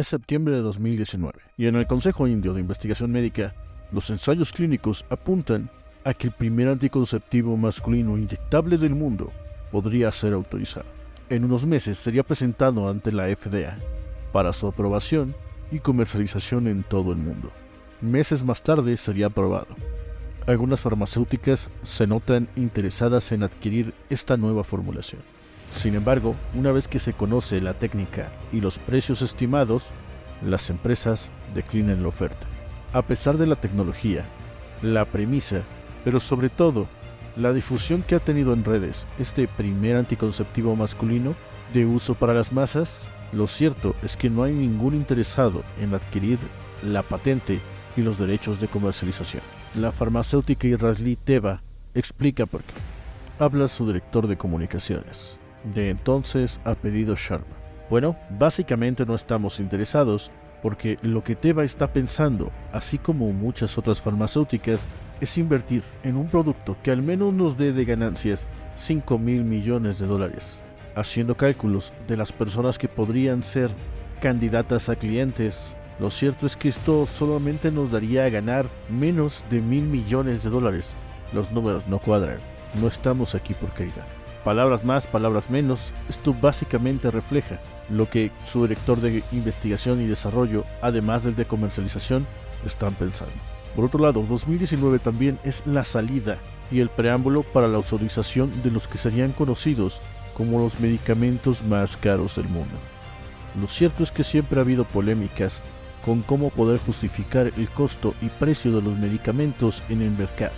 Es septiembre de 2019 y en el Consejo Indio de Investigación Médica, los ensayos clínicos apuntan a que el primer anticonceptivo masculino inyectable del mundo podría ser autorizado. En unos meses sería presentado ante la FDA para su aprobación y comercialización en todo el mundo. Meses más tarde sería aprobado. Algunas farmacéuticas se notan interesadas en adquirir esta nueva formulación. Sin embargo, una vez que se conoce la técnica y los precios estimados, las empresas declinan la oferta. A pesar de la tecnología, la premisa, pero sobre todo la difusión que ha tenido en redes este primer anticonceptivo masculino de uso para las masas, lo cierto es que no hay ningún interesado en adquirir la patente y los derechos de comercialización. La farmacéutica israelí Teva explica por qué. Habla su director de comunicaciones. De entonces ha pedido Sharma. Bueno, básicamente no estamos interesados porque lo que Teva está pensando, así como muchas otras farmacéuticas, es invertir en un producto que al menos nos dé de ganancias 5 mil millones de dólares. Haciendo cálculos de las personas que podrían ser candidatas a clientes, lo cierto es que esto solamente nos daría a ganar menos de mil millones de dólares. Los números no cuadran. No estamos aquí por caridad. Palabras más, palabras menos, esto básicamente refleja lo que su director de investigación y desarrollo, además del de comercialización, están pensando. Por otro lado, 2019 también es la salida y el preámbulo para la autorización de los que serían conocidos como los medicamentos más caros del mundo. Lo cierto es que siempre ha habido polémicas con cómo poder justificar el costo y precio de los medicamentos en el mercado.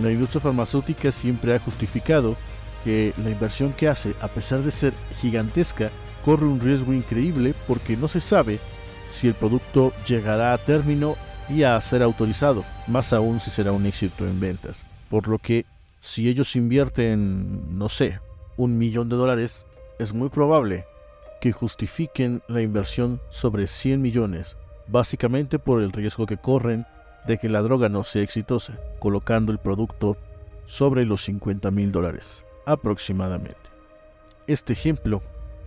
La industria farmacéutica siempre ha justificado que la inversión que hace, a pesar de ser gigantesca, corre un riesgo increíble porque no se sabe si el producto llegará a término y a ser autorizado, más aún si será un éxito en ventas. Por lo que si ellos invierten, no sé, un millón de dólares, es muy probable que justifiquen la inversión sobre 100 millones, básicamente por el riesgo que corren de que la droga no sea exitosa, colocando el producto sobre los 50 mil dólares aproximadamente. Este ejemplo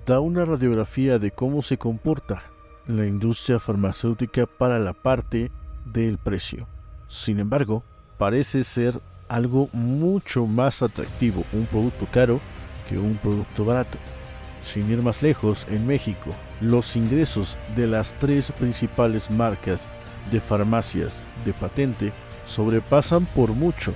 da una radiografía de cómo se comporta la industria farmacéutica para la parte del precio. Sin embargo, parece ser algo mucho más atractivo un producto caro que un producto barato. Sin ir más lejos, en México, los ingresos de las tres principales marcas de farmacias de patente sobrepasan por mucho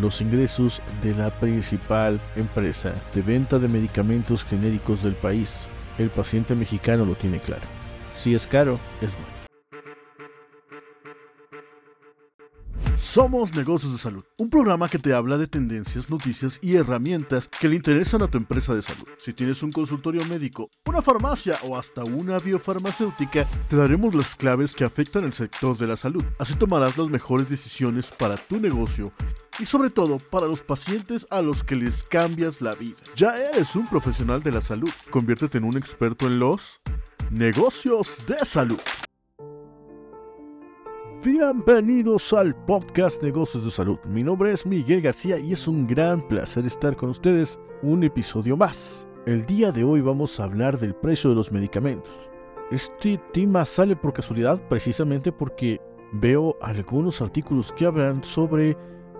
los ingresos de la principal empresa de venta de medicamentos genéricos del país. El paciente mexicano lo tiene claro. Si es caro, es bueno. Somos Negocios de Salud, un programa que te habla de tendencias, noticias y herramientas que le interesan a tu empresa de salud. Si tienes un consultorio médico, una farmacia o hasta una biofarmacéutica, te daremos las claves que afectan el sector de la salud. Así tomarás las mejores decisiones para tu negocio y sobre todo para los pacientes a los que les cambias la vida. Ya eres un profesional de la salud, conviértete en un experto en los negocios de salud. Bienvenidos al podcast Negocios de Salud. Mi nombre es Miguel García y es un gran placer estar con ustedes un episodio más. El día de hoy vamos a hablar del precio de los medicamentos. Este tema sale por casualidad precisamente porque veo algunos artículos que hablan sobre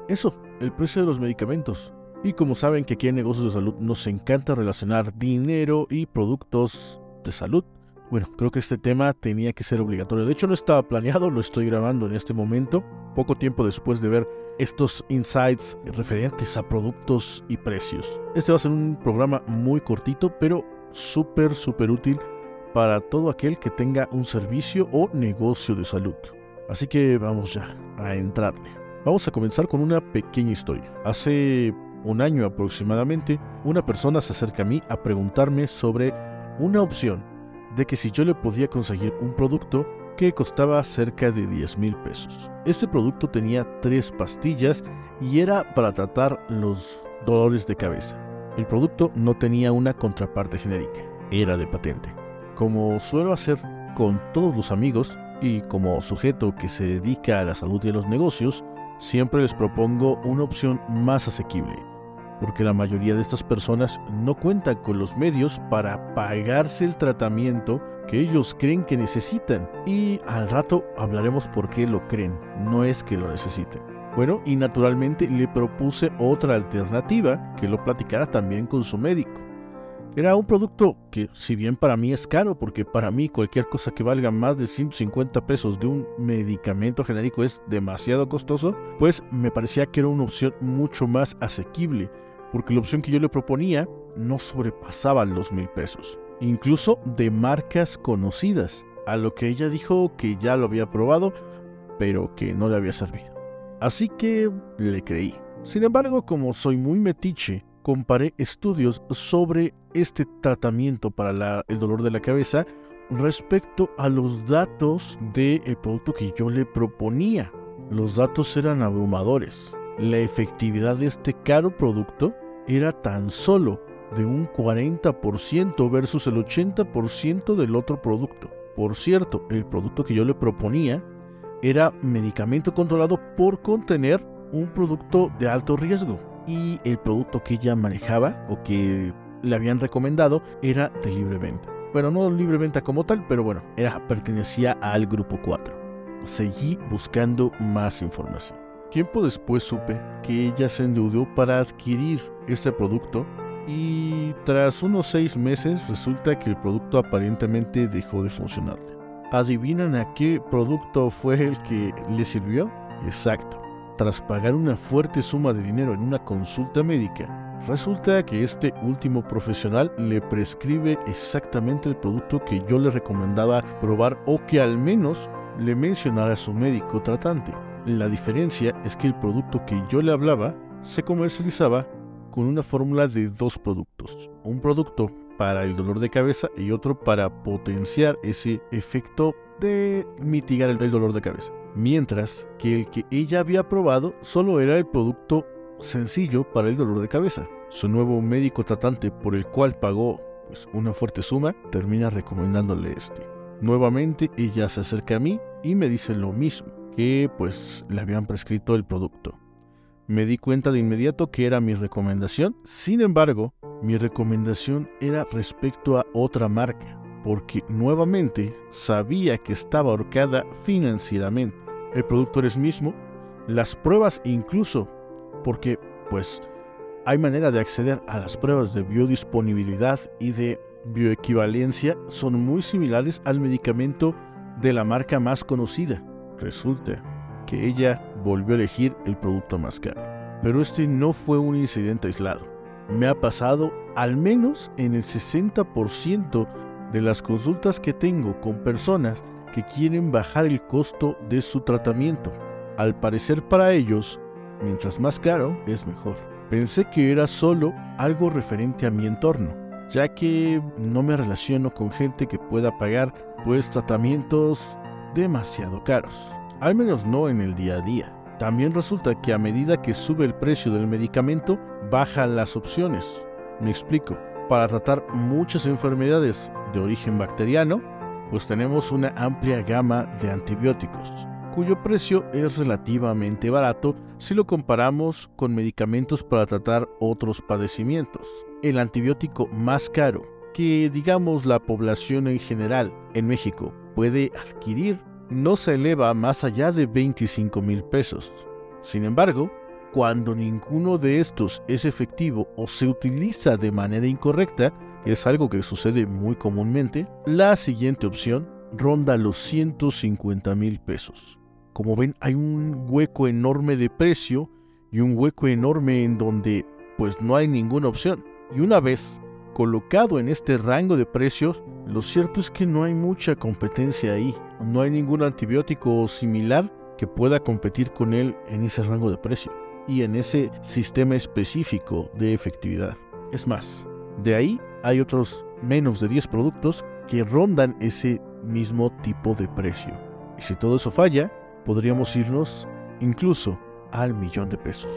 eso, el precio de los medicamentos. Y como saben que aquí en Negocios de Salud nos encanta relacionar dinero y productos de salud, bueno, creo que este tema tenía que ser obligatorio. De hecho, no estaba planeado, lo estoy grabando en este momento, poco tiempo después de ver estos insights referentes a productos y precios. Este va a ser un programa muy cortito, pero súper, súper útil para todo aquel que tenga un servicio o negocio de salud. Así que vamos ya a entrarle. Vamos a comenzar con una pequeña historia. Hace un año aproximadamente, una persona se acerca a mí a preguntarme sobre una opción de que si yo le podía conseguir un producto que costaba cerca de 10 mil pesos. Ese producto tenía tres pastillas y era para tratar los dolores de cabeza. El producto no tenía una contraparte genérica, era de patente. Como suelo hacer con todos los amigos y como sujeto que se dedica a la salud y a los negocios, siempre les propongo una opción más asequible, porque la mayoría de estas personas no cuentan con los medios para pagarse el tratamiento que ellos creen que necesitan. Y al rato hablaremos por qué lo creen, no es que lo necesiten. Bueno, y naturalmente le propuse otra alternativa que lo platicara también con su médico. Era un producto que, si bien para mí es caro, porque para mí cualquier cosa que valga más de 150 pesos de un medicamento genérico es demasiado costoso, pues me parecía que era una opción mucho más asequible, porque la opción que yo le proponía no sobrepasaba los mil pesos, incluso de marcas conocidas, a lo que ella dijo que ya lo había probado, pero que no le había servido. Así que le creí. Sin embargo, como soy muy metiche, comparé estudios sobre este tratamiento para el dolor de la cabeza respecto a los datos del producto que yo le proponía. Los datos eran abrumadores. La efectividad de este caro producto era tan solo de un 40% versus el 80% del otro producto. Por cierto, el producto que yo le proponía era medicamento controlado por contener un producto de alto riesgo y el producto que ella manejaba o que le habían recomendado era de libre venta. Bueno, no libre venta como tal, pero bueno, pertenecía al grupo 4. Seguí buscando más información. Tiempo después supe que ella se endeudó para adquirir este producto y tras unos seis meses resulta que el producto aparentemente dejó de funcionarle. ¿Adivinan a qué producto fue el que le sirvió? Exacto, tras pagar una fuerte suma de dinero en una consulta médica, resulta que este último profesional le prescribe exactamente el producto que yo le recomendaba probar o que al menos le mencionara a su médico tratante. La diferencia es que el producto que yo le hablaba se comercializaba con una fórmula de dos productos. Un producto para el dolor de cabeza y otro para potenciar ese efecto de mitigar el dolor de cabeza mientras que el que ella había probado solo era el producto sencillo para el dolor de cabeza. Su nuevo médico tratante por el cual pagó pues, una fuerte suma termina recomendándole este. Nuevamente ella se acerca a mí y me dice lo mismo, que pues le habían prescrito el producto. Me di cuenta de inmediato que era mi recomendación, sin embargo, mi recomendación era respecto a otra marca, porque nuevamente sabía que estaba ahorcada financieramente el producto eres mismo, las pruebas incluso, porque pues hay manera de acceder a las pruebas de biodisponibilidad y de bioequivalencia son muy similares al medicamento de la marca más conocida. Resulta que ella volvió a elegir el producto más caro. Pero este no fue un incidente aislado. Me ha pasado al menos en el 60% de las consultas que tengo con personas que quieren bajar el costo de su tratamiento. Al parecer para ellos, mientras más caro, es mejor. Pensé que era solo algo referente a mi entorno, ya que no me relaciono con gente que pueda pagar pues tratamientos demasiado caros, al menos no en el día a día. También resulta que a medida que sube el precio del medicamento, bajan las opciones. Me explico. Para tratar muchas enfermedades de origen bacteriano, pues tenemos una amplia gama de antibióticos, cuyo precio es relativamente barato si lo comparamos con medicamentos para tratar otros padecimientos. El antibiótico más caro que, digamos, la población en general en México puede adquirir no se eleva más allá de 25 mil pesos. Sin embargo, cuando ninguno de estos es efectivo o se utiliza de manera incorrecta, es algo que sucede muy comúnmente, la siguiente opción ronda los 150 mil pesos. Como ven, hay un hueco enorme de precio y un hueco enorme en donde pues no hay ninguna opción. Y una vez colocado en este rango de precios, lo cierto es que no hay mucha competencia ahí. No hay ningún antibiótico similar que pueda competir con él en ese rango de precio y en ese sistema específico de efectividad. Es más, de ahí hay otros menos de 10 productos que rondan ese mismo tipo de precio. Y si todo eso falla, podríamos irnos incluso al millón de pesos,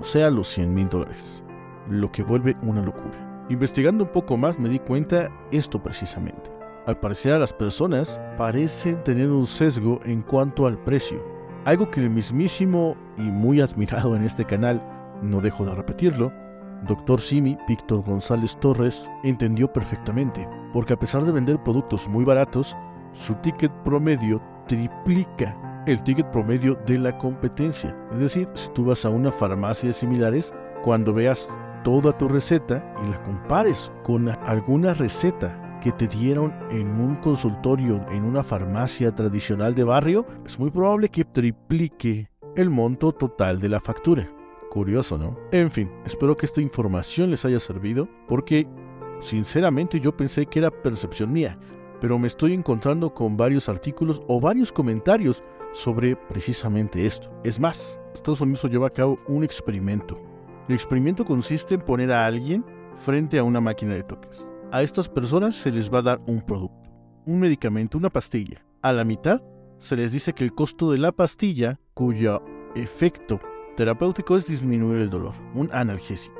o sea, los 100 mil dólares, lo que vuelve una locura. Investigando un poco más me di cuenta esto precisamente. Al parecer a las personas parecen tener un sesgo en cuanto al precio, algo que el mismísimo y muy admirado en este canal, no dejo de repetirlo, Dr. Simi, Víctor González Torres, entendió perfectamente, porque a pesar de vender productos muy baratos, su ticket promedio triplica el ticket promedio de la competencia. Es decir, si tú vas a una farmacia de similares, cuando veas toda tu receta y la compares con alguna receta que te dieron en un consultorio en una farmacia tradicional de barrio, es muy probable que triplique el monto total de la factura. Curioso, ¿no? En fin, espero que esta información les haya servido porque sinceramente yo pensé que era percepción mía, pero me estoy encontrando con varios artículos o varios comentarios sobre precisamente esto. Es más, Estados Unidos lleva a cabo un experimento. El experimento consiste en poner a alguien frente a una máquina de toques a estas personas se les va a dar un producto, un medicamento, una pastilla. A la mitad se les dice que el costo de la pastilla, cuyo efecto terapéutico es disminuir el dolor, un analgésico.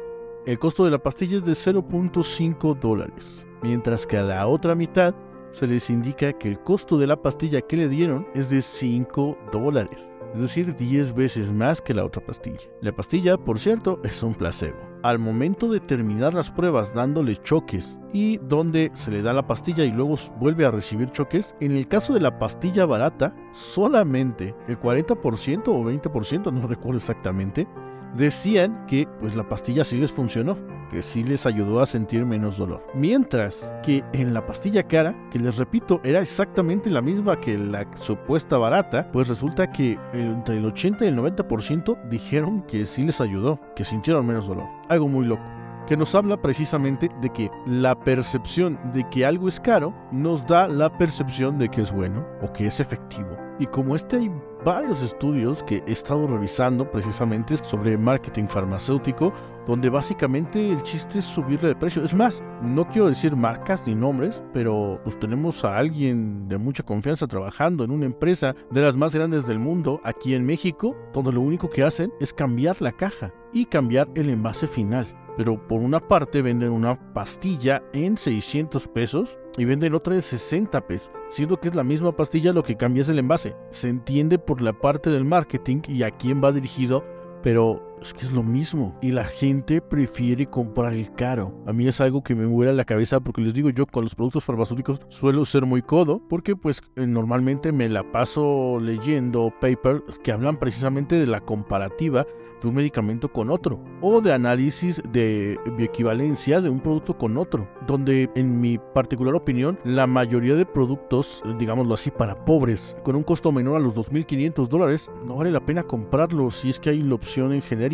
El costo de la pastilla es de 0.5 dólares, mientras que a la otra mitad se les indica que el costo de la pastilla que le dieron es de 5 dólares es decir, 10 veces más que la otra pastilla. La pastilla, por cierto, es un placebo. Al momento de terminar las pruebas dándole choques y donde se le da la pastilla y luego vuelve a recibir choques, en el caso de la pastilla barata, solamente el 40% o 20%, no recuerdo exactamente, decían que pues la pastilla sí les funcionó, que sí les ayudó a sentir menos dolor. Mientras que en la pastilla cara, que les repito, era exactamente la misma que la supuesta barata, pues resulta que entre el 80 y el 90% dijeron que sí les ayudó, que sintieron menos dolor. Algo muy loco que nos habla precisamente de que la percepción de que algo es caro nos da la percepción de que es bueno o que es efectivo. Y como este varios estudios que he estado revisando precisamente sobre marketing farmacéutico, donde básicamente el chiste es subirle de precio. Es más, no quiero decir marcas ni nombres, pero pues tenemos a alguien de mucha confianza trabajando en una empresa de las más grandes del mundo aquí en México, donde lo único que hacen es cambiar la caja y cambiar el envase final pero por una parte venden una pastilla en 600 pesos y venden otra en 60 pesos, siendo que es la misma pastilla lo que cambia es el envase. Se entiende por la parte del marketing y a quién va dirigido, pero es que es lo mismo. Y la gente prefiere comprar el caro. A mí es algo que me vuela la cabeza porque les digo yo con los productos farmacéuticos suelo ser muy codo porque pues eh, normalmente me la paso leyendo papers que hablan precisamente de la comparativa de un medicamento con otro o de análisis de bioequivalencia de un producto con otro. Donde en mi particular opinión la mayoría de productos, digámoslo así, para pobres con un costo menor a los 2.500 dólares no vale la pena comprarlo si es que hay la opción en general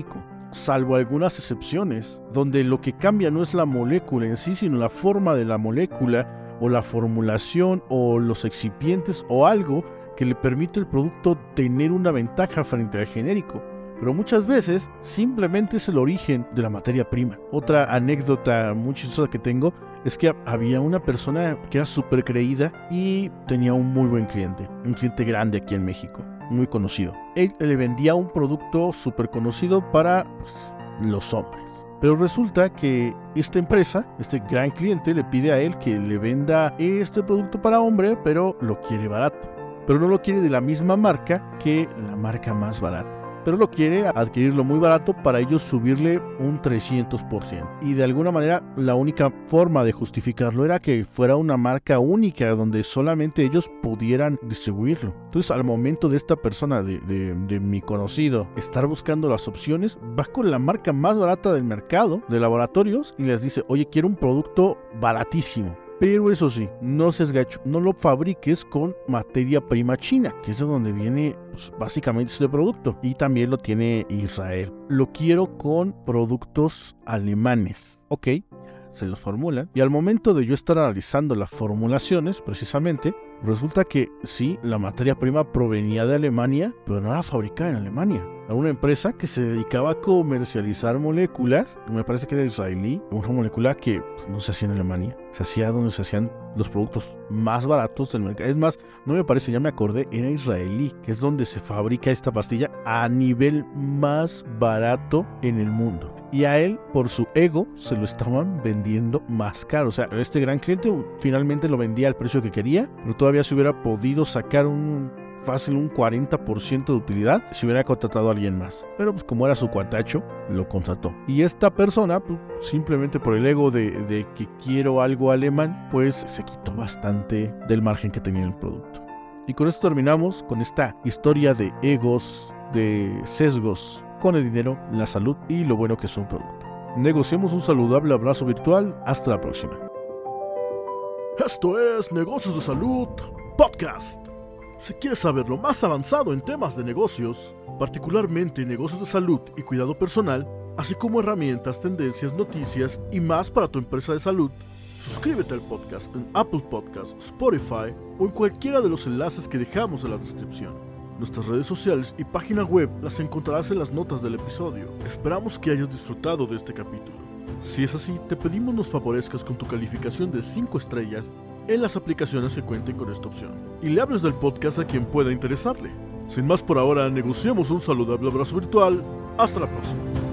salvo algunas excepciones, donde lo que cambia no es la molécula en sí, sino la forma de la molécula o la formulación o los excipientes o algo que le permite al producto tener una ventaja frente al genérico. Pero muchas veces simplemente es el origen de la materia prima. Otra anécdota muy chistosa que tengo es que había una persona que era súper creída y tenía un muy buen cliente, un cliente grande aquí en México muy conocido. Él le vendía un producto súper conocido para pues, los hombres. Pero resulta que esta empresa, este gran cliente, le pide a él que le venda este producto para hombre, pero lo quiere barato. Pero no lo quiere de la misma marca que la marca más barata pero lo quiere adquirirlo muy barato para ellos subirle un 300%. Y de alguna manera la única forma de justificarlo era que fuera una marca única donde solamente ellos pudieran distribuirlo. Entonces al momento de esta persona, de, mi conocido, estar buscando las opciones, va con la marca más barata del mercado de laboratorios y les dice, oye, quiero un producto baratísimo pero eso sí, no seas gacho, no lo fabriques con materia prima china, que es de donde viene pues, básicamente este producto. Y también lo tiene Israel. Lo quiero con productos alemanes. Ok, se los formulan. Y al momento de yo estar analizando las formulaciones, precisamente, resulta que sí, la materia prima provenía de Alemania, pero no era fabricada en Alemania a una empresa que se dedicaba a comercializar moléculas, me parece que era israelí, una molécula que pues, no se hacía en Alemania, se hacía donde se hacían los productos más baratos del mercado. Es más, no me parece, ya me acordé, era israelí, que es donde se fabrica esta pastilla a nivel más barato en el mundo. Y a él, por su ego, se lo estaban vendiendo más caro. O sea, este gran cliente finalmente lo vendía al precio que quería, pero todavía se hubiera podido sacar un fácil un 40% de utilidad si hubiera contratado a alguien más. Pero pues como era su cuatacho, lo contrató. Y esta persona, pues, simplemente por el ego de, de que quiero algo alemán, pues se quitó bastante del margen que tenía el producto. Y con esto terminamos con esta historia de egos, de sesgos con el dinero, la salud y lo bueno que es un producto. Negociemos un saludable abrazo virtual. Hasta la próxima. Esto es Negocios de Salud Podcast. Si quieres saber lo más avanzado en temas de negocios, particularmente negocios de salud y cuidado personal, así como herramientas, tendencias, noticias y más para tu empresa de salud, suscríbete al podcast en Apple Podcasts, Spotify o en cualquiera de los enlaces que dejamos en la descripción. Nuestras redes sociales y página web las encontrarás en las notas del episodio. Esperamos que hayas disfrutado de este capítulo. Si es así, te pedimos nos favorezcas con tu calificación de 5 estrellas en las aplicaciones que cuenten con esta opción. Y le hables del podcast a quien pueda interesarle. Sin más por ahora, negociamos un saludable abrazo virtual. Hasta la próxima.